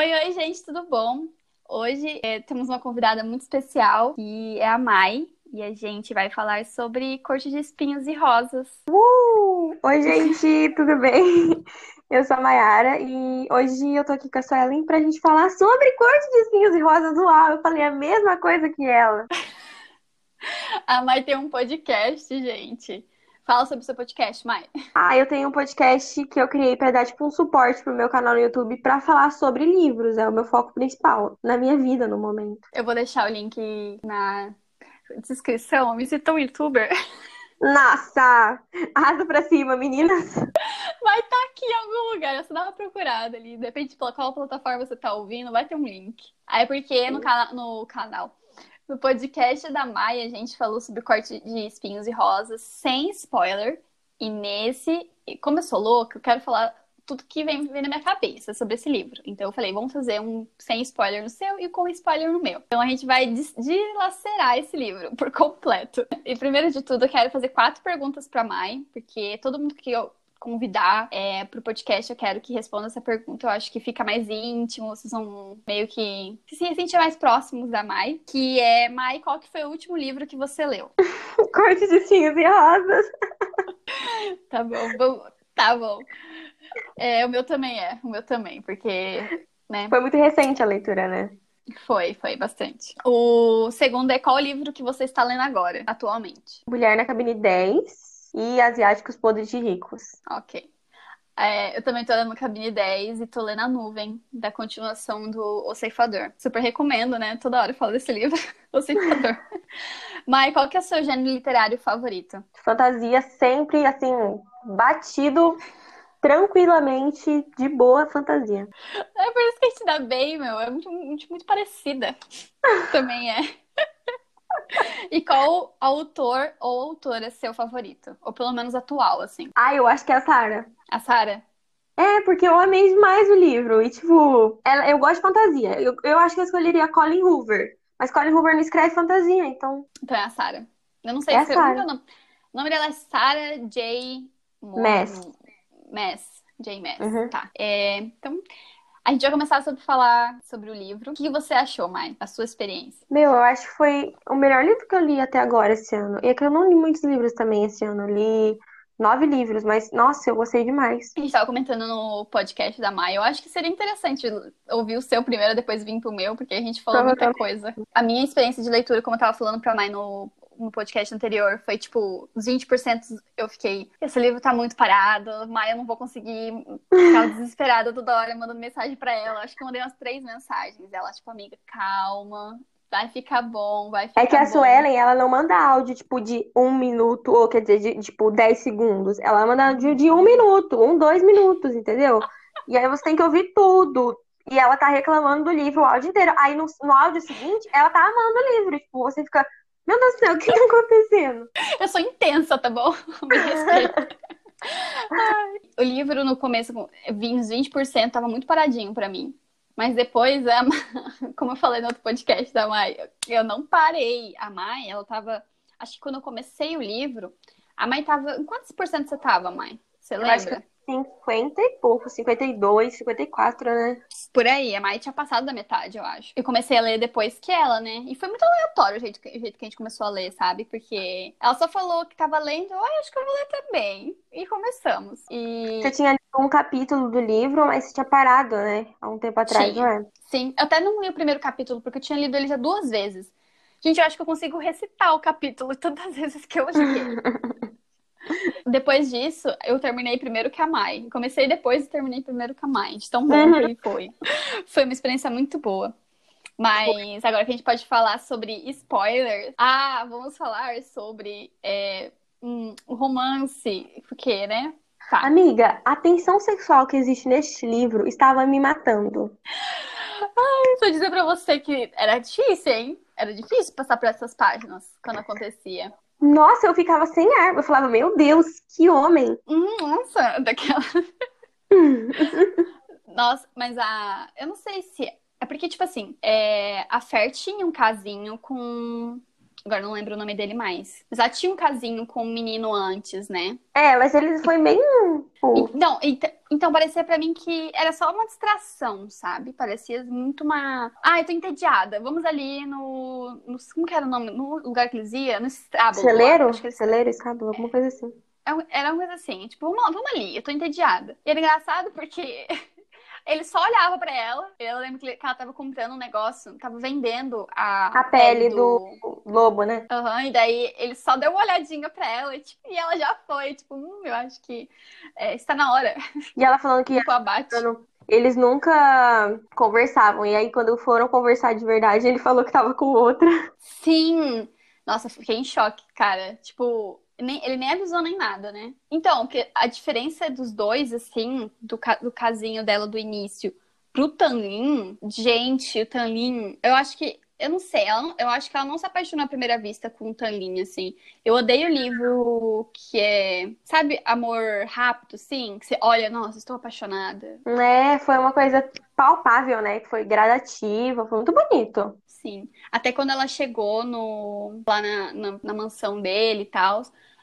Oi, oi, gente, tudo bom? Hoje é, temos uma convidada muito especial, que é a Mai, e a gente vai falar sobre corte de espinhos e rosas. Uh! Oi, gente, tudo bem? Eu sou a Mayara e hoje eu tô aqui com a Suelen pra gente falar sobre corte de espinhos e rosas. Uau, eu falei a mesma coisa que ela. a Mai tem um podcast, gente. Fala sobre o seu podcast, Mai. Ah, eu tenho um podcast que eu criei para dar tipo um suporte pro meu canal no YouTube para falar sobre livros. É o meu foco principal na minha vida no momento. Eu vou deixar o link na descrição. Me cita um youtuber. Nossa! Asa pra cima, meninas! Vai estar tá aqui em algum lugar, você dá uma procurada ali. Depende pela qual plataforma você tá ouvindo, vai ter um link. Aí porque no, cana no canal, no podcast da Maia, a gente falou sobre corte de espinhos e rosas, sem spoiler. E nesse, como eu sou louca, eu quero falar tudo que vem, vem na minha cabeça sobre esse livro. Então eu falei, vamos fazer um sem spoiler no seu e com spoiler no meu. Então a gente vai dilacerar esse livro por completo. E primeiro de tudo, eu quero fazer quatro perguntas para Mai, porque todo mundo que eu convidar é, pro podcast, eu quero que responda essa pergunta. Eu acho que fica mais íntimo, vocês vão meio que se sentir mais próximos da Mai. Que é, Mai, qual que foi o último livro que você leu? Corte de Cinhos e Rosas. tá bom, bom, tá bom. É, o meu também é, o meu também, porque... Né? Foi muito recente a leitura, né? Foi, foi bastante. O segundo é qual livro que você está lendo agora, atualmente? Mulher na Cabine 10 e Asiáticos Podres de Ricos. Ok. É, eu também tô lendo Cabine 10 e tô lendo A Nuvem, da continuação do O Ceifador. Super recomendo, né? Toda hora eu falo desse livro, O Ceifador. Mas qual que é o seu gênero literário favorito? Fantasia sempre, assim, batido tranquilamente, de boa fantasia. É por isso que a gente dá bem, meu. É muito, muito, muito parecida. Também é. E qual autor ou autora é seu favorito? Ou pelo menos atual, assim? Ah, eu acho que é a Sara. A Sara? É, porque eu amei demais o livro. E, tipo, ela, eu gosto de fantasia. Eu, eu acho que eu escolheria Colin Hoover. Mas Colin Hoover não escreve fantasia, então. Então é a Sara. Eu não sei é se eu, é o nome. O nome dela é Sara J. Mass. Mass. J. Mass. Uhum. Tá. É, então, a gente vai começar sobre falar sobre o livro. O que você achou, Mai? A sua experiência? Meu, eu acho que foi o melhor livro que eu li até agora esse ano. E é que eu não li muitos livros também esse ano. Eu li nove livros, mas nossa, eu gostei demais. A gente estava comentando no podcast da Mai. Eu acho que seria interessante ouvir o seu primeiro, depois vir pro meu, porque a gente falou muita coisa. A minha experiência de leitura, como eu tava falando pra Mai no no podcast anterior, foi tipo, os 20% eu fiquei, esse livro tá muito parado, Maia, eu não vou conseguir ficar desesperada toda hora mandando mensagem para ela. Acho que eu mandei umas três mensagens. Ela, tipo, amiga, calma, vai ficar bom, vai ficar É que a bom. Suelen, ela não manda áudio, tipo, de um minuto, ou quer dizer, de, tipo, dez segundos. Ela manda áudio de um minuto, um, dois minutos, entendeu? E aí você tem que ouvir tudo. E ela tá reclamando do livro o áudio inteiro. Aí no, no áudio seguinte, ela tá amando o livro. Tipo, você fica, meu Deus do céu, o que tá acontecendo? Eu sou intensa, tá bom? Me respeita. o livro, no começo, uns 20%, tava muito paradinho para mim. Mas depois, a... como eu falei no outro podcast da Mai, eu não parei. A Mai, ela tava. Acho que quando eu comecei o livro, a Mai tava. Em quantos por cento você tava, Mai? Você lembra? 50 e pouco, 52, 54, né? Por aí, a Mai tinha passado da metade, eu acho. Eu comecei a ler depois que ela, né? E foi muito aleatório o jeito que, o jeito que a gente começou a ler, sabe? Porque ela só falou que tava lendo, ah, acho que eu vou ler também. E começamos. E... Você tinha lido um capítulo do livro, mas você tinha parado, né? Há um tempo atrás, Sim. não é? Sim, eu até não li o primeiro capítulo, porque eu tinha lido ele já duas vezes. Gente, eu acho que eu consigo recitar o capítulo tantas vezes que eu li. Depois disso, eu terminei primeiro que a Mai. Comecei depois e terminei primeiro que a Mai. De tão bom uhum. que foi. Foi uma experiência muito boa. Mas agora que a gente pode falar sobre spoilers. Ah, vamos falar sobre é, um, romance. Porque, né? Tá. Amiga, a tensão sexual que existe neste livro estava me matando. Ai, vou dizer pra você que era difícil, hein? Era difícil passar por essas páginas quando acontecia. Nossa, eu ficava sem ar. Eu falava, meu Deus, que homem. Nossa, daquela. Nossa, mas a. Eu não sei se. É porque, tipo assim, é... a Fer tinha um casinho com. Agora não lembro o nome dele mais. Mas ela tinha um casinho com um menino antes, né? É, mas ele foi bem. Não, então, Então, parecia para mim que era só uma distração, sabe? Parecia muito uma. Ah, eu tô entediada. Vamos ali no. no... Como que era o nome? No lugar que eles iam? No estábulo. Celeiro? Acho que eles... Celeiro, estábulo, alguma coisa assim. É era uma coisa assim, tipo, vamos, vamos ali, eu tô entediada. E era engraçado porque ele só olhava pra ela. Eu lembro que ela tava comprando um negócio, tava vendendo a, a pele, pele do... do... lobo, né? Aham, uhum, e daí ele só deu uma olhadinha pra ela e, tipo, e ela já foi, tipo, hum, eu acho que é, está na hora. E ela falando que tipo, abate. eles nunca conversavam. E aí, quando foram conversar de verdade, ele falou que tava com outra. Sim! Nossa, fiquei em choque, cara. Tipo, nem, ele nem avisou nem nada, né? Então, a diferença dos dois, assim, do, do casinho dela do início pro Tanlin, gente, o Tanlin, eu acho que. Eu não sei, eu acho que ela não se apaixonou à primeira vista com o Tanlin, assim. Eu odeio o livro que é, sabe, amor rápido, assim, que você olha, nossa, estou apaixonada. É, foi uma coisa palpável, né? Que foi gradativa, foi muito bonito. Sim. Até quando ela chegou no, lá na, na, na mansão dele e tal,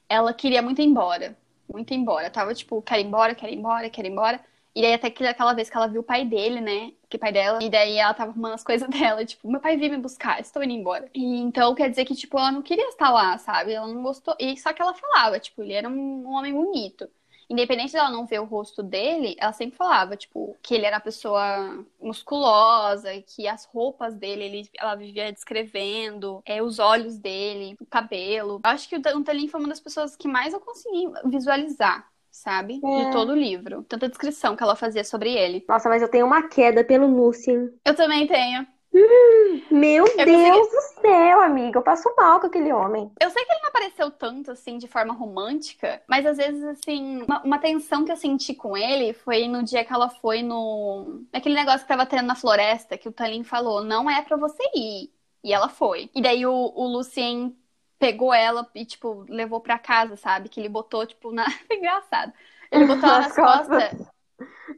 ela queria muito ir embora. Muito ir embora. Tava tipo, quer ir embora, quer ir embora, quer ir embora. E daí até que aquela vez que ela viu o pai dele, né? Que pai dela. E daí ela tava arrumando as coisas dela. Tipo, meu pai veio me buscar, estou indo embora. E então quer dizer que, tipo, ela não queria estar lá, sabe? Ela não gostou. E só que ela falava, tipo, ele era um homem bonito independente dela não ver o rosto dele, ela sempre falava, tipo, que ele era uma pessoa musculosa, que as roupas dele, ele, ela vivia descrevendo, é, os olhos dele, o cabelo. Eu acho que o Talin foi uma das pessoas que mais eu consegui visualizar sabe? É. De todo o livro. Tanta descrição que ela fazia sobre ele. Nossa, mas eu tenho uma queda pelo Lucien. Eu também tenho. Hum, meu eu Deus consegui... do céu, amiga. Eu passo mal com aquele homem. Eu sei que ele não apareceu tanto, assim, de forma romântica, mas às vezes, assim, uma, uma tensão que eu senti com ele foi no dia que ela foi no. Aquele negócio que tava tendo na floresta, que o Talin falou: não é para você ir. E ela foi. E daí o, o Lucien pegou ela e, tipo, levou pra casa, sabe? Que ele botou, tipo, na. Engraçado. Ele botou ela nas costas. costas.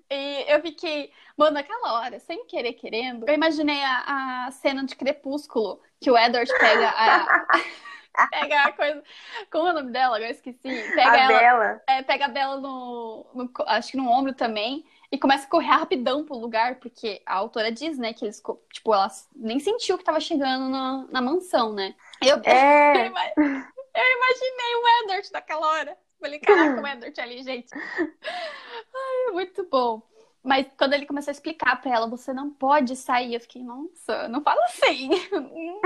E eu fiquei, mano, naquela hora, sem querer querendo, eu imaginei a, a cena de Crepúsculo, que o Edward pega a. pega a coisa. Como é o nome dela? Agora esqueci. Pega a ela. Bela. É, pega a Bela no, no, Acho que no ombro também. E começa a correr rapidão pro lugar, porque a autora diz, né, que eles, tipo, ela nem sentiu que tava chegando na, na mansão, né? Eu, é... eu imaginei o Edward naquela hora. Falei, caraca, o Edward ali, gente. Ai, muito bom. Mas quando ele começou a explicar pra ela, você não pode sair, eu fiquei, nossa, não fala assim.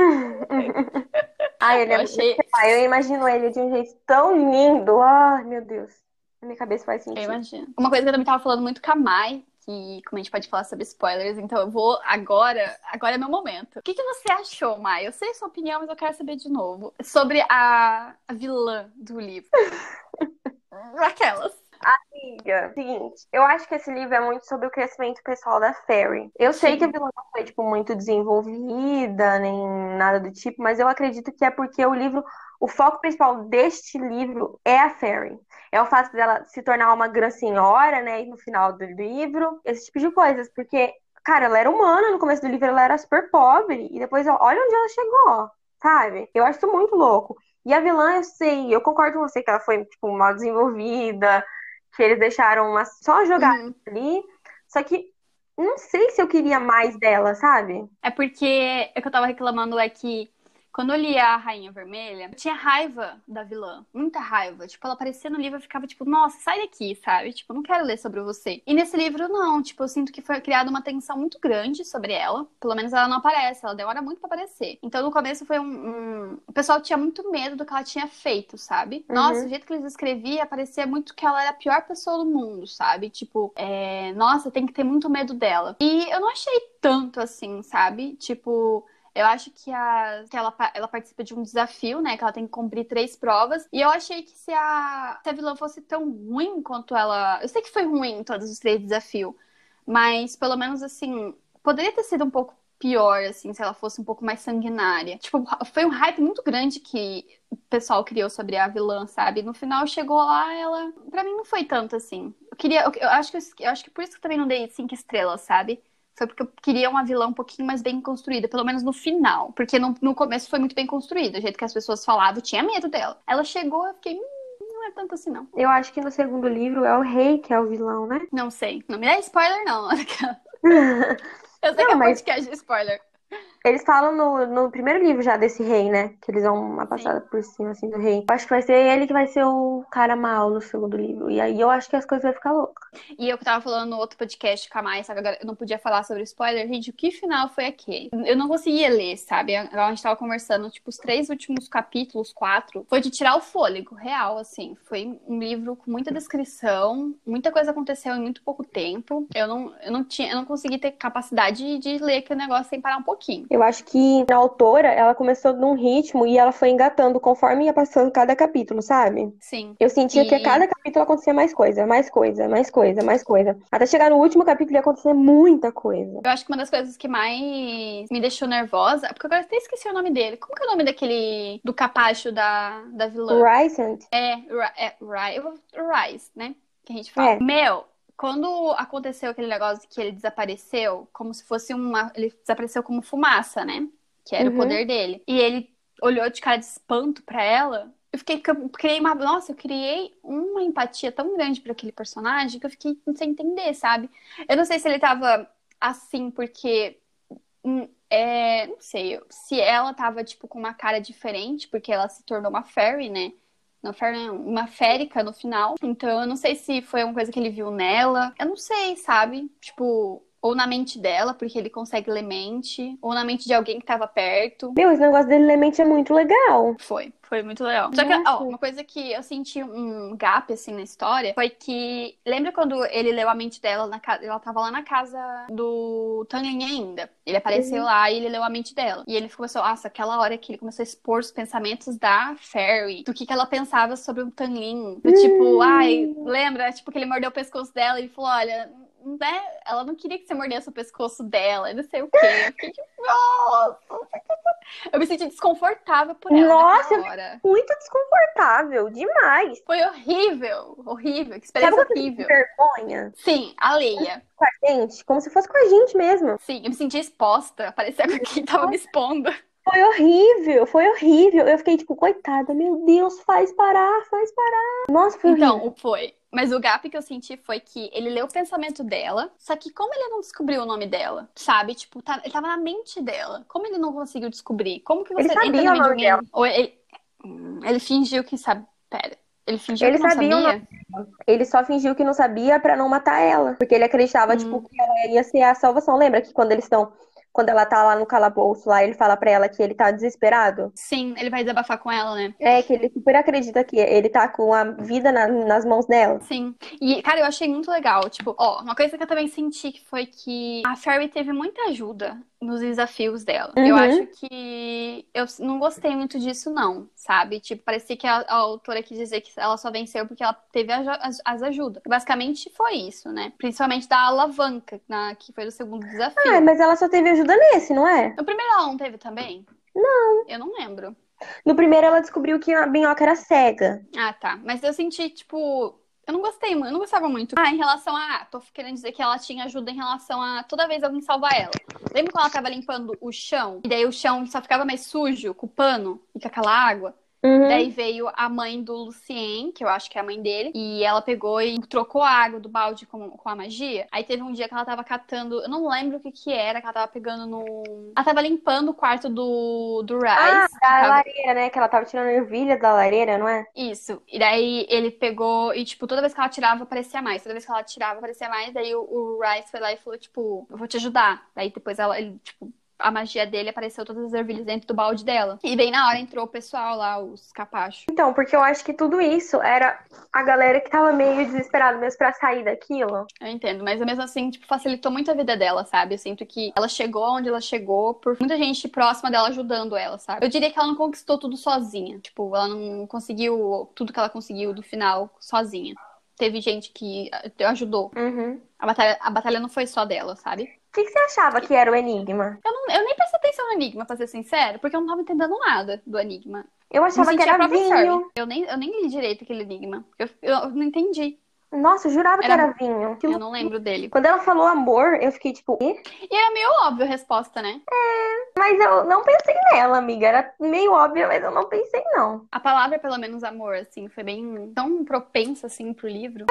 Ai, ele eu é achei... Eu imagino ele de um jeito tão lindo. Ai, meu Deus. Na minha cabeça faz sentido. Eu imagino. Uma coisa que eu também tava falando muito com a Mai, que como a gente pode falar sobre spoilers, então eu vou agora, agora é meu momento. O que, que você achou, Mai? Eu sei sua opinião, mas eu quero saber de novo. Sobre a, a vilã do livro. Aquelas. Amiga, seguinte, eu acho que esse livro é muito sobre o crescimento pessoal da Fairy. Eu Sim. sei que a vilã não foi, tipo, muito desenvolvida, nem nada do tipo, mas eu acredito que é porque o livro, o foco principal deste livro é a Fairy. É o fato dela se tornar uma grande senhora, né, no final do livro, esse tipo de coisas, porque, cara, ela era humana no começo do livro, ela era super pobre, e depois, olha onde ela chegou, sabe? Eu acho isso muito louco. E a vilã, eu sei, eu concordo com você que ela foi, tipo, mal desenvolvida, que eles deixaram uma só jogar uhum. ali. Só que não sei se eu queria mais dela, sabe? É porque o que eu tava reclamando é que quando eu li a Rainha Vermelha, eu tinha raiva da vilã. Muita raiva. Tipo, ela aparecia no livro e ficava tipo, nossa, sai daqui, sabe? Tipo, não quero ler sobre você. E nesse livro, não. Tipo, eu sinto que foi criada uma tensão muito grande sobre ela. Pelo menos ela não aparece, ela demora muito pra aparecer. Então, no começo foi um. um... O pessoal tinha muito medo do que ela tinha feito, sabe? Uhum. Nossa, o jeito que eles escreviam, parecia muito que ela era a pior pessoa do mundo, sabe? Tipo, é... nossa, tem que ter muito medo dela. E eu não achei tanto assim, sabe? Tipo. Eu acho que, a, que ela, ela participa de um desafio, né? Que ela tem que cumprir três provas. E eu achei que se a, se a vilã fosse tão ruim quanto ela. Eu sei que foi ruim todos os três desafios. Mas pelo menos assim. Poderia ter sido um pouco pior, assim, se ela fosse um pouco mais sanguinária. Tipo, foi um hype muito grande que o pessoal criou sobre a vilã, sabe? No final chegou lá, ela. Pra mim não foi tanto assim. Eu queria. Eu, eu acho, que, eu acho que por isso que eu também não dei cinco estrelas, sabe? Foi porque eu queria uma vilã um pouquinho mais bem construída, pelo menos no final. Porque no, no começo foi muito bem construída. O jeito que as pessoas falavam, eu tinha medo dela. Ela chegou, eu fiquei, hum, não não é tanto assim, não. Eu acho que no segundo livro é o rei que é o vilão, né? Não sei. Não me dá spoiler, não. Eu sei Não, que é mas- podcast de spoiler. Eles falam no, no primeiro livro já desse rei, né? Que eles dão uma passada por cima, assim, do rei. Eu acho que vai ser ele que vai ser o cara mal no segundo livro. E aí eu acho que as coisas vão ficar loucas. E eu que tava falando no outro podcast com a Mai, sabe? Agora eu não podia falar sobre spoiler. Gente, o que final foi aquele? Eu não conseguia ler, sabe? A gente tava conversando, tipo, os três últimos capítulos, quatro, foi de tirar o fôlego, real, assim. Foi um livro com muita descrição, muita coisa aconteceu em muito pouco tempo. Eu não, eu não tinha, eu não consegui ter capacidade de ler aquele negócio sem parar um pouquinho. Eu acho que a autora, ela começou num ritmo e ela foi engatando conforme ia passando cada capítulo, sabe? Sim. Eu sentia que a E- cada capítulo acontecia mais coisa, mais coisa, mais coisa, mais coisa. Até chegar no último capítulo ia acontecer muita coisa. Eu acho que uma das coisas que mais me deixou nervosa, porque agora eu até esqueci o nome dele. Como que é o nome daquele do capacho da, da vilã? Rysant, É, é Ri- eu vou- Rise, né? Que a gente fala. É. Meu, quando aconteceu aquele negócio que ele desapareceu, como se fosse uma. Ele desapareceu como fumaça, né? Que era Uhum. o poder dele. E ele olhou de cara de espanto pra ela. Eu fiquei. eu criei uma. Nossa, eu criei uma empatia tão grande pra aquele personagem que eu fiquei sem entender, sabe? Eu não sei se ele tava assim porque. hum, É, não sei, se ela tava, tipo, com uma cara diferente, porque ela se tornou uma fairy, né? Uma férica no final. Então, eu não sei se foi uma coisa que ele viu nela. Eu não sei, sabe? Tipo, ou na mente dela, porque ele consegue ler mente, ou na mente de alguém que tava perto. meu, esse negócio dele mente é muito legal. Foi, foi muito legal. Só que, ó, uma coisa que eu senti um gap, assim, na história, foi que... Lembra quando ele leu a mente dela na casa... Ela tava lá na casa do Tanglin ainda. Ele apareceu Uhum. lá e ele leu a mente dela. E ele começou... Nossa, aquela hora que ele começou a expor os pensamentos da Fairy. Do que, que ela pensava sobre o Tanglin. Do tipo, Hum. ai... Lembra? Tipo, que ele mordeu o pescoço dela e falou, olha... Né? Ela não queria que você mordesse o pescoço dela, e não sei o quê. Eu fiquei tipo, nossa! Eu me senti desconfortável por ela Nossa, hora. Muito desconfortável, demais. Foi horrível, horrível, que Sabe experiência você horrível. vergonha Sim, alheia. com a gente? Como se fosse com a gente mesmo. Sim, eu me senti exposta, parecia que quem tava me expondo. Foi horrível, foi horrível. Eu fiquei tipo, coitada, meu Deus, faz parar, faz parar. Nossa, foi horrível. Então, foi. Mas o gap que eu senti foi que ele leu o pensamento dela, só que como ele não descobriu o nome dela, sabe? Tipo, tá- ele tava na mente dela. Como ele não conseguiu descobrir? Como que você Ele sabia o nome alguém? Ou ele... Hum, ele fingiu que sabe. Pera. Ele fingiu Ele que não sabia? Ele só fingiu que não sabia pra não matar ela. Porque ele acreditava, Hum. tipo, que ela ia ser a salvação. Lembra que quando eles estão. Quando ela tá lá no calabouço, lá, ele fala pra ela que ele tá desesperado? Sim, ele vai desabafar com ela, né? É, que ele super acredita que ele tá com a vida na- nas mãos dela. Sim. E, cara, eu achei muito legal. Tipo, ó, uma coisa que eu também senti que foi que a Fairy teve muita ajuda nos desafios dela. Eu Uhum. acho que eu não gostei muito disso, não, sabe? Tipo, parecia que a, a autora quis dizer que ela só venceu porque ela teve as, as- as ajudas. Basicamente foi isso, né? Principalmente da alavanca, na, que foi do segundo desafio. Ah, mas ela só teve ajuda nesse, não é? No primeiro ela não teve também? Não. Eu não lembro. No primeiro ela descobriu que a minhoca era cega. Ah, tá. Mas eu senti, tipo. Eu não gostei, eu não gostava muito. Ah, em relação a. Tô querendo dizer que ela tinha ajuda em relação a toda vez alguém salvar ela. Lembra quando ela tava limpando o chão? E daí o chão só ficava mais sujo com o pano e com aquela água? Uhum. Daí veio a mãe do Lucien, que eu acho que é a mãe dele, e ela pegou e trocou a água do balde com, com a magia. Aí teve um dia que ela tava catando, eu não lembro o que que era, que ela tava pegando no. Ela tava limpando o quarto do, do Rice. Ah, da tava- lareira, né? Que ela tava tirando ervilha da lareira, não é? Isso. E daí ele pegou e, tipo, toda vez que ela tirava, aparecia mais. Toda vez que ela tirava, aparecia mais. Daí o, o Rice foi lá e falou, tipo, eu vou te ajudar. Daí depois ela, ele, tipo, a magia dele apareceu todas as ervilhas dentro do balde dela. E bem na hora entrou o pessoal lá, os capachos. Então, porque eu acho que tudo isso era a galera que tava meio desesperada mesmo pra sair daquilo. Eu entendo, mas mesmo assim, tipo, facilitou muito a vida dela, sabe? Eu sinto que ela chegou onde ela chegou por muita gente próxima dela ajudando ela, sabe? Eu diria que ela não conquistou tudo sozinha. Tipo, ela não conseguiu tudo que ela conseguiu do final sozinha. Teve gente que eh, ajudou. Uhum. A batalha, a batalha não foi só dela, sabe? O que, que você achava que era o Enigma? Eu, não, eu nem prestei atenção no Enigma, pra ser sincero, porque eu não tava entendendo nada do Enigma. Eu achava que era vinho. Eu nem, eu nem li direito aquele Enigma. Eu, eu não entendi. Nossa, eu jurava que Era- era vinho. Que Eu não lembro dele. Quando ela falou amor, eu fiquei tipo? E era meio óbvio a resposta, né? Mas eu não pensei nela, amiga. Era meio óbvio, mas eu não pensei, não. A palavra, pelo menos amor, assim, foi bem tão propensa, assim, pro livro.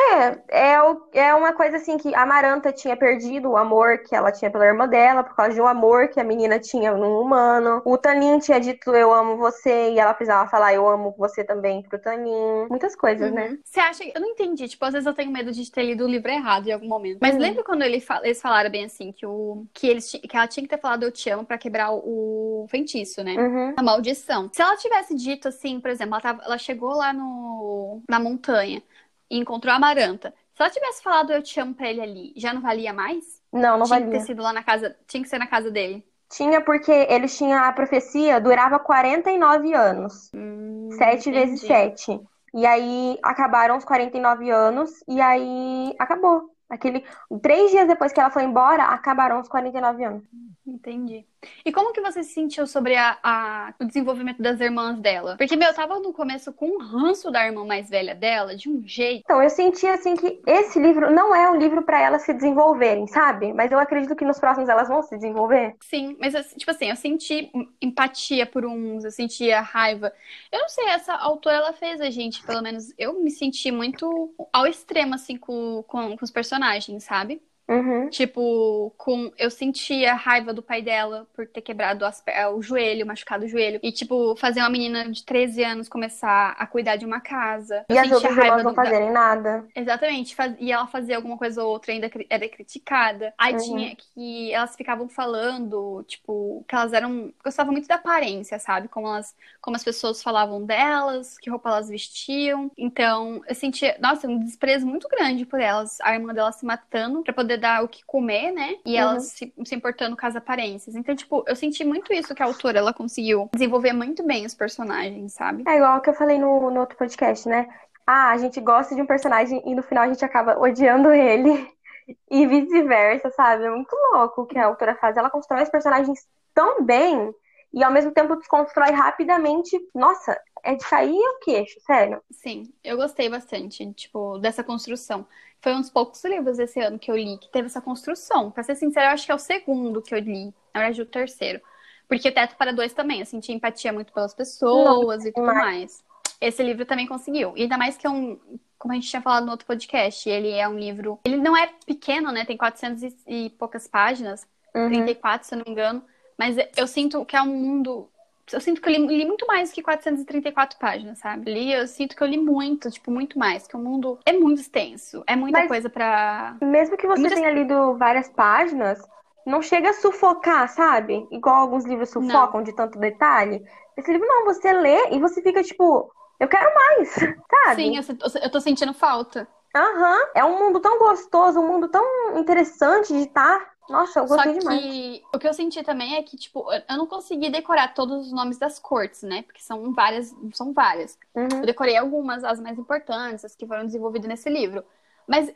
É, é, o- é uma coisa assim que a Amaranta tinha perdido o amor que ela tinha pela irmã dela, por causa de um amor que a menina tinha num humano. O Tanin tinha dito eu amo você, e ela precisava falar eu amo você também pro Tanin. Muitas coisas, né? Uhum. Você acha. Eu não entendi. Tipo, às vezes eu tenho medo de ter lido o livro errado em algum momento. Mas Uhum. lembra quando ele eles falaram bem assim, que, o... que, eles... que ela tinha que ter falado eu te amo pra quebrar o feitiço, né? Uhum. A maldição. Se ela tivesse dito assim, por exemplo, ela, tava- ela chegou lá no... na montanha e encontrou a Amaranta. Se ela tivesse falado eu te amo pra ele ali, já não valia mais? Não, não tinha valia. que ter sido lá na casa. Tinha que ser na casa dele. Tinha porque eles tinham a profecia, durava 49 anos. Hum, 7 vezes entendi. 7. E aí acabaram os 49 anos e aí acabou. Aquele três dias depois que ela foi embora, acabaram os 49 anos. Entendi. E como que você se sentiu sobre a, a- o desenvolvimento das irmãs dela? Porque, meu, eu tava no começo com um ranço da irmã mais velha dela, de um jeito. Então, eu senti assim que esse livro não é um livro para elas se desenvolverem, sabe? Mas eu acredito que nos próximos elas vão se desenvolver. Sim, mas, assim, tipo assim, eu senti empatia por uns, eu sentia raiva. Eu não sei, essa autora, ela fez a gente, pelo menos, eu me senti muito ao extremo, assim, com, com, com os personagens, sabe? Uhum. Tipo, com eu sentia raiva do pai dela por ter quebrado as o joelho, machucado o joelho. E, tipo, fazer uma menina de 13 anos começar a cuidar de uma casa. E Eu as sentia outras raiva não do- fazerem nada. Exatamente. faz- E ela fazia alguma coisa ou outra, ainda era criticada. Aí Uhum. tinha que elas ficavam falando, tipo, que elas eram. Gostavam muito da aparência, sabe? Como elas, como as pessoas falavam delas, que roupa elas vestiam. Então, eu sentia, nossa, um desprezo muito grande por elas. A irmã dela se matando pra poder dar o que comer, né? E Uhum. elas se, se importando com as aparências. Então, tipo, eu senti muito isso que a autora ela conseguiu desenvolver muito bem os personagens, sabe? É igual que eu falei no, no outro podcast, né? Ah, a gente gosta de um personagem e no final a gente acaba odiando ele. E vice-versa, sabe? É muito louco o que a autora faz. Ela constrói os personagens tão bem e ao mesmo tempo desconstrói rapidamente. Nossa, é de cair o queixo, sério. Sim, eu gostei bastante, tipo, dessa construção. Foi um dos poucos livros esse ano que eu li que teve essa construção. Pra ser sincera, eu acho que é o segundo que eu li. Na verdade, o terceiro. Porque Teto para Dois também, eu senti empatia muito pelas pessoas e tudo demais. mais. Esse livro também conseguiu. E ainda mais que é um, como a gente tinha falado no outro podcast, ele é um livro. Ele não é pequeno, né? Tem 400 e, e poucas páginas, Uhum. 34, se eu não me engano. Mas eu sinto que é um mundo. Eu sinto que eu li, li muito mais que 434 páginas, sabe? Li, eu sinto que eu li muito, tipo, muito mais. Que o mundo é muito extenso. É muita Mas- coisa pra. Mesmo que você tenha lido várias páginas, não chega a sufocar, sabe? Igual alguns livros sufocam de tanto detalhe. Esse livro não, você lê e você fica tipo, eu quero mais, sabe? Sim, eu, eu tô sentindo falta. Aham, é um mundo tão gostoso, um mundo tão interessante de estar. Nossa, eu Só gostei que demais. o que eu senti também é que, tipo, eu não consegui decorar todos os nomes das cortes, né? Porque são várias, são várias. Uhum. Eu decorei algumas, as mais importantes, as que foram desenvolvidas nesse livro. Mas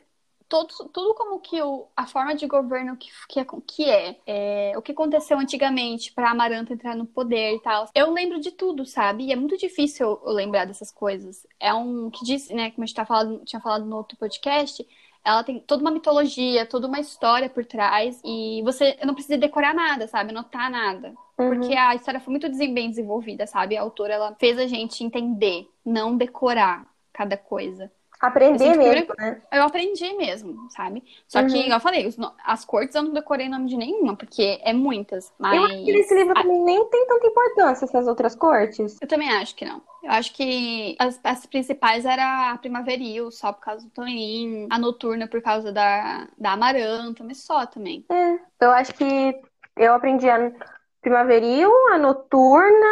todo, tudo como que o, a forma de governo que, que, é, que é, é, o que aconteceu antigamente para Amaranta entrar no poder e tal. Eu lembro de tudo, sabe? E é muito difícil eu lembrar dessas coisas. É um que diz, né, como a gente tá falando, tinha falado no outro podcast, ela tem toda uma mitologia, toda uma história por trás. E você não precisa decorar nada, sabe? Anotar nada. Uhum. Porque a história foi muito bem desenvolvida, sabe? A autora, ela fez a gente entender, não decorar cada coisa. Aprender Eu que mesmo, né? Eu aprendi mesmo, sabe? Só que, Uhum. igual eu falei, as cortes eu não decorei nome de nenhuma, porque é muitas. Mas Eu acho que nesse livro a- também nem tem tanta importância essas outras cortes. eu também acho que não. Eu acho que as, as principais era a Primaveril, só por causa do Tonin, a Noturna por causa da, da Amaranta, mas só também. É, eu acho que eu aprendi a primaveril, a noturna,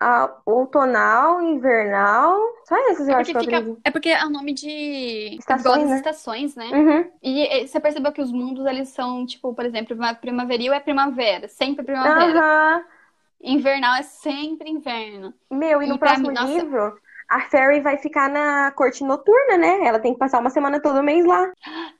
a outonal, invernal. Só esses eu É acho porque, que fica- é porque é o nome de Estações, né? estações, né? Uhum. E você percebeu que os mundos, eles são, tipo, por exemplo, prima- primaveril é primavera, sempre primavera. Aham. Invernal é sempre inverno. Meu, e no E próximo mim, nossa- livro, a Fairy vai ficar na corte noturna, né? Ela tem que passar uma semana todo mês lá.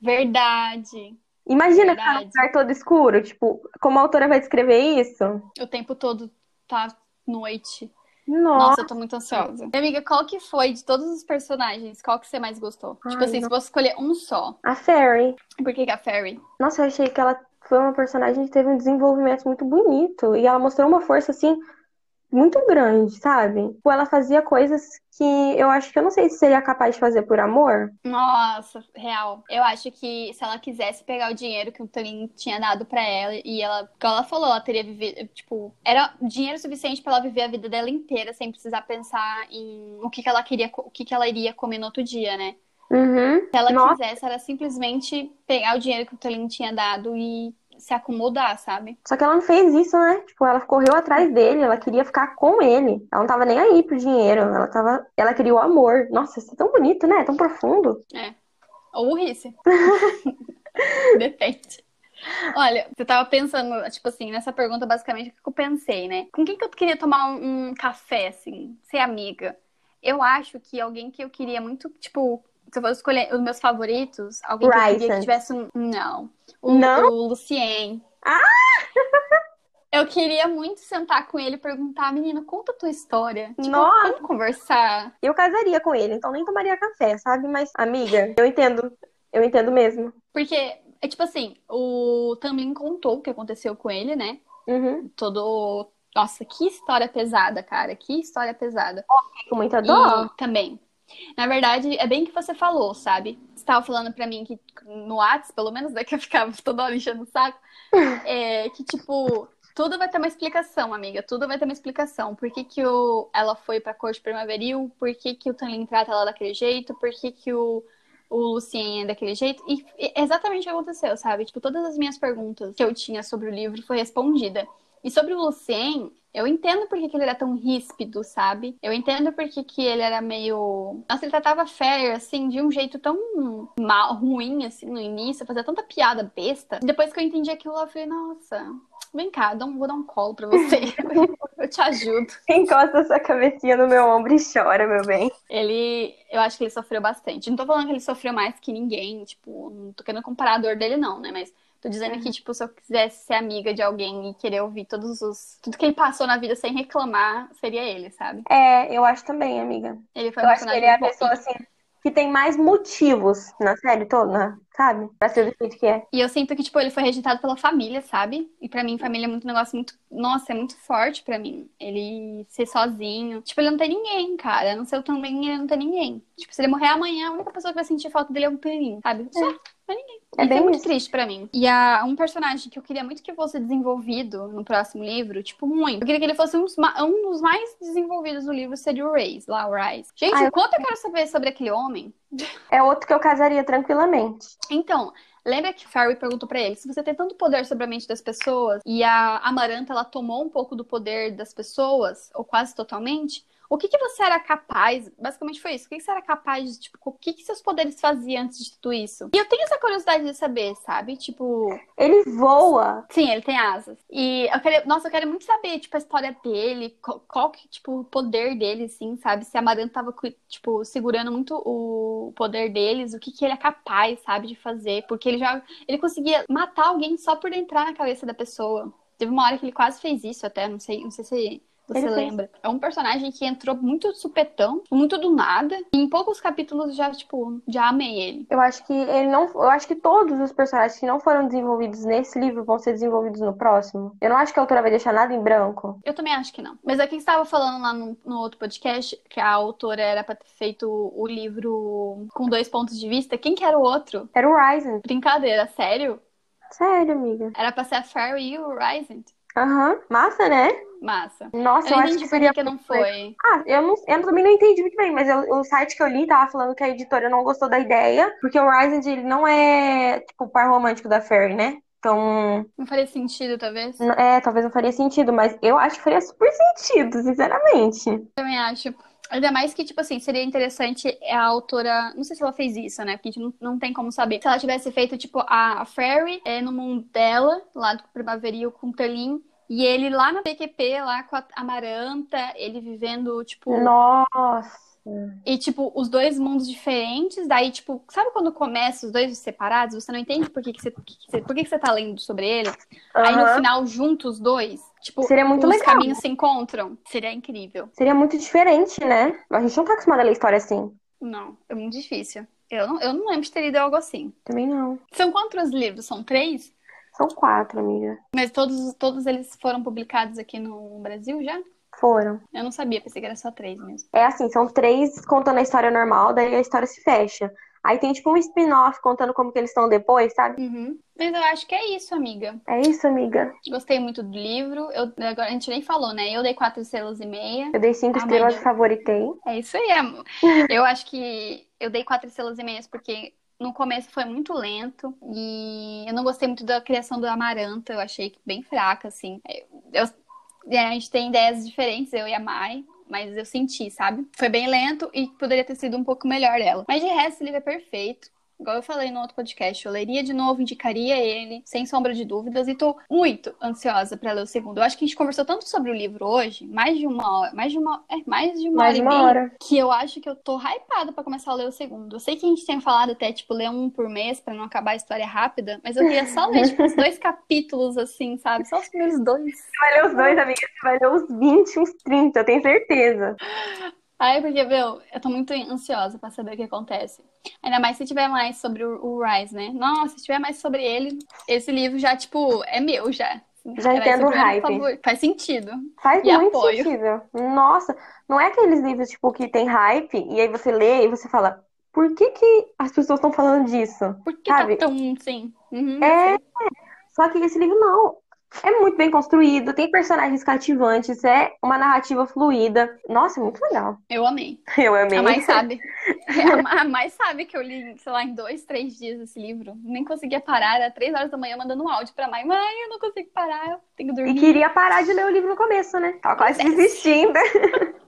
Verdade. Imagina ficar num Verdade. lugar todo escuro. Tipo, como a autora vai descrever isso? O tempo todo tá noite. Nossa, Nossa, eu tô muito ansiosa. Minha amiga, qual que foi de todos os personagens? Qual que você mais gostou? Ai, tipo assim, se não- fosse escolher um só. a Fairy. Por que, que a Fairy? Nossa, eu achei que ela foi uma personagem que teve um desenvolvimento muito bonito. E ela mostrou uma força, assim, muito grande, sabe? Tipo, ela fazia coisas que eu acho que eu não sei se seria capaz de fazer por amor. Nossa, real. Eu acho que se ela quisesse pegar o dinheiro que o Tulin tinha dado pra ela e ela, como ela falou, ela teria vivido, tipo, era dinheiro suficiente pra ela viver a vida dela inteira sem precisar pensar em o que que ela queria, o que que ela iria comer no outro dia, né? Uhum. Se ela Nossa. quisesse, era simplesmente pegar o dinheiro que o Tulin tinha dado e se acomodar, sabe? Só que ela não fez isso, né? Tipo, ela correu atrás dele, ela queria ficar com ele. Ela não tava nem aí pro dinheiro, ela tava, ela queria o amor. Nossa, isso é tão bonito, né? Tão profundo. Ou burrice. Depende. Olha, você tava pensando, tipo assim, nessa pergunta, basicamente, o que eu pensei, né? Com quem que eu queria tomar um, um café, assim, ser amiga? Eu acho que alguém que eu queria muito, tipo, se eu fosse escolher os meus favoritos, alguém que eu queria que tivesse um. Não. O, Não? o Lucien. Ah! Eu queria muito sentar com ele e perguntar, menina, conta a tua história. Tipo, Nossa! vamos conversar. Eu casaria com ele, então nem tomaria café, sabe? Mas, amiga, eu entendo. Eu entendo mesmo. Porque, é tipo assim, o Tamlin contou o que aconteceu com ele, né? Uhum. todo. Nossa, que história pesada, cara. Que história pesada. Com muita dó. E também. Na verdade, é bem que você falou, sabe? Você tava falando pra mim que no Whats, pelo menos daqui eu ficava toda hora enchendo o saco, é que, tipo, tudo vai ter uma explicação, amiga. Tudo vai ter uma explicação. Por que, que o... ela foi pra corte primaveril? Por que, que o Tanlin trata ela daquele jeito? Por que, que o, o Lucien é daquele jeito? E exatamente o que aconteceu, sabe? Tipo, todas as minhas perguntas que eu tinha sobre o livro foi respondida. E sobre o Lucien, eu entendo por que, ele era tão ríspido, sabe? Eu entendo por que, ele era meio. Nossa, ele tratava Fair, assim, de um jeito tão mal, ruim, assim, no início, fazia tanta piada besta. Depois que eu entendi aquilo, eu falei, nossa, vem cá, vou dar um colo pra você. eu te ajudo. Encosta sua cabecinha no meu ombro e chora, meu bem. Ele, eu acho que ele sofreu bastante. Não tô falando que ele sofreu mais que ninguém, tipo, não tô querendo comparar a dor dele, não, né? Mas tô dizendo que, tipo, se eu quisesse ser amiga de alguém e querer ouvir todos os. Tudo que ele passou na vida sem reclamar, seria ele, sabe? É, eu acho também, amiga. Ele foi Eu acho que ele é a pessoa, assim, que tem mais motivos na série toda, sabe? Pra ser do jeito que é. E eu sinto que, tipo, ele foi rejeitado pela família, sabe? E pra mim, família é muito um negócio muito. Nossa, é muito forte pra mim. Ele ser sozinho. Tipo, ele não tem ninguém, cara. Não sei eu também, ele não tem ninguém. Tipo, se ele morrer amanhã, a única pessoa que vai sentir falta dele é o Perin, sabe? Só, é ninguém. É bem é muito isso. triste pra mim. E a, um personagem que eu queria muito que fosse desenvolvido no próximo livro, tipo, muito. Eu queria que ele fosse um um dos mais desenvolvidos do livro, seria o Reis, lá, o Rise. Gente, Ah, eu- quanto eu quero saber sobre aquele homem. É outro que eu casaria tranquilamente. Então, lembra que Farry perguntou pra ele: se você tem tanto poder sobre a mente das pessoas e a Amaranta ela tomou um pouco do poder das pessoas, ou quase totalmente, o que, que você era capaz? Basicamente foi isso. O que, que você era capaz de, tipo, o que, que seus poderes faziam antes de tudo isso? E eu tenho essa curiosidade de saber, sabe? Tipo, Ele voa. sim, ele tem asas. E eu quero, nossa, eu quero muito saber, tipo, a história dele, qual, qual que, tipo, o poder dele, assim, sabe? Se a Amaranta tava, tipo, segurando muito o poder deles, o que que ele é capaz, sabe, de fazer. Porque ele já, ele conseguia matar alguém só por entrar na cabeça da pessoa. Teve uma hora que ele quase fez isso até, não sei, não sei se você Ele fez. lembra. É um personagem que entrou muito supetão, muito do nada. E em poucos capítulos já, tipo, já amei ele. Eu acho que ele não. Eu acho que todos os personagens que não foram desenvolvidos nesse livro vão ser desenvolvidos no próximo. Eu não acho que a autora vai deixar nada em branco. Eu também acho que não. Mas aqui estava falando lá no, no outro podcast que a autora era pra ter feito o livro com dois pontos de vista. Quem que era o outro? Era o Ryzen. Brincadeira, sério? Sério, amiga. Era pra ser a Fairy e o Ryzen. Aham. Massa, né? Massa. Nossa, Eu eu, acho que seria. que não foi. Ah, eu, não, eu também não entendi muito bem, mas eu- o site que eu li tava falando que a editora não gostou da ideia, porque o Ryzen ele não é tipo o par romântico da Fairy, né? Então, Não faria sentido, talvez? é, talvez não faria sentido, mas eu acho que faria super sentido, sinceramente. Também acho. Ainda mais que, tipo assim, seria interessante a autora. Não sei se ela fez isso, né? Porque a gente não, não tem como saber. Se ela tivesse feito, tipo, a, a Fairy é, no mundo dela, lá do Primaveril com o Terlin. E ele lá na PQP, lá com a Amaranta, ele vivendo, tipo. Nossa. E, tipo, os dois mundos diferentes, daí, tipo, sabe quando começa os dois separados? Você não entende por que, que, você, por que, que você tá lendo sobre ele? Aí no final, junta os dois. Tipo, Seria muito os legal. caminhos se encontram. Seria incrível. Seria muito diferente, né? A gente não tá acostumado a ler história assim. Não, é muito difícil. Eu não, eu não lembro de ter lido algo assim. Também não. São quantos livros? São três? São quatro, amiga. Mas todos, todos eles foram publicados aqui no Brasil já? Foram. Eu não sabia, pensei que era só três mesmo. É assim, são três contando a história normal, daí a história se fecha. Aí tem tipo um spin-off contando como que eles estão depois, sabe? Uhum. Mas eu acho que é isso, amiga. É isso, amiga. Gostei muito do livro. Eu, agora a gente nem falou, né? Eu dei quatro estrelas e meia. Eu dei cinco estrelas e favoritei. É isso aí, amor. Eu acho que eu dei quatro estrelas e meias porque no começo foi muito lento e eu não gostei muito da criação do Amaranta. Eu achei bem fraca, assim. Eu- a gente tem ideias diferentes, eu e a Mai. Mas eu senti, sabe? Foi bem lento e poderia ter sido um pouco melhor ela. Mas de resto, esse livro é perfeito. Igual eu falei no outro podcast, eu leria de novo, indicaria ele, sem sombra de dúvidas, e tô muito ansiosa pra ler o segundo. Eu acho que a gente conversou tanto sobre o livro hoje, mais de uma hora, mais de uma, é, mais de uma Mais hora de uma hora. que eu acho que eu tô hypada pra começar a ler o segundo. Eu sei que a gente tinha falado até, tipo, ler um por mês pra não acabar a história rápida, mas eu queria só ler, tipo, uns dois capítulos, assim, sabe? Só os primeiros dois. Você vai ler os dois, amiga. Você vai ler os 20, uns 30, eu tenho certeza. Ai, porque, meu, eu tô muito ansiosa pra saber o que acontece. Ainda mais se tiver mais sobre o, o Rise, né? Nossa, se tiver mais sobre ele, esse livro já, tipo, é meu já. Já entendo o hype. Faz sentido. Faz E muito apoio. sentido. Nossa, não é aqueles livros, tipo, que tem hype, e aí você lê e você fala, por que que as pessoas estão falando disso? Por que Sabe? tá tão, sim? Uhum, É, sei. só que esse livro não. É muito bem construído, tem personagens cativantes, é uma narrativa fluida. Nossa, é muito legal. Eu amei. Eu amei. A mais sabe. A mais sabe que eu li, sei lá, em dois, três dias esse livro. Nem conseguia parar. Era três horas da manhã mandando um áudio pra mãe. Mãe, eu não consigo parar, eu tenho que E dormir. queria parar de ler o livro no começo, né? Tava quase desistindo.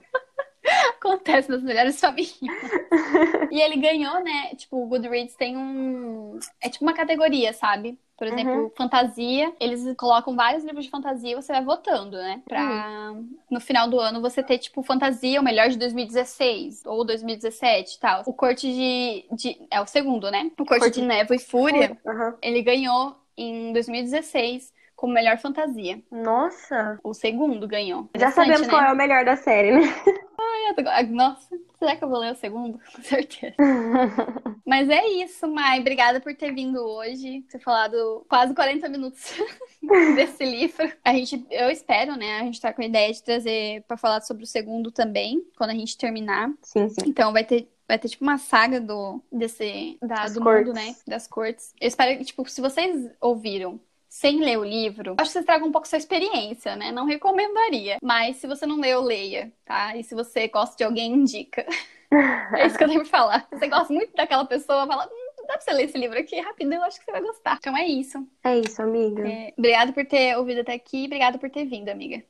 Acontece nas melhores famílias. e ele ganhou, né? Tipo, o Goodreads tem um. É tipo uma categoria, sabe? Por exemplo, fantasia. Eles colocam vários livros de fantasia e você vai votando, né? Pra no final do ano você ter, tipo, fantasia, o melhor de 2016 ou 2017 e tal. O Corte de, de. É o segundo, né? O Corte, Corte de Névoa e Fúria. Aham. Ele ganhou em 2016 como melhor fantasia. Nossa. O segundo ganhou. Já sabemos né? qual é o melhor da série, né? Nossa, será que eu vou ler o segundo? Com certeza. Mas é isso, Mai. Obrigada por ter vindo hoje. Ter falado quase 40 minutos desse livro. A gente, eu espero, né? A gente tá com a ideia de trazer pra falar sobre o segundo também, quando a gente terminar. Sim, sim. Então vai ter. Vai ter, tipo, uma saga do, desse, da, do cortes. mundo, né? Das cortes. Eu espero que, tipo, se vocês ouviram sem ler o livro, acho que vocês tragam um pouco sua experiência, né? Não recomendaria. Mas se você não leu, leia, tá? E se você gosta de alguém, indica. É isso que eu tenho pra falar. Se você gosta muito daquela pessoa, fala, hum, dá pra você ler esse livro aqui rapidão, eu acho que você vai gostar. Então é isso. É isso, amiga. É, obrigada por ter ouvido até aqui, obrigada por ter vindo, amiga.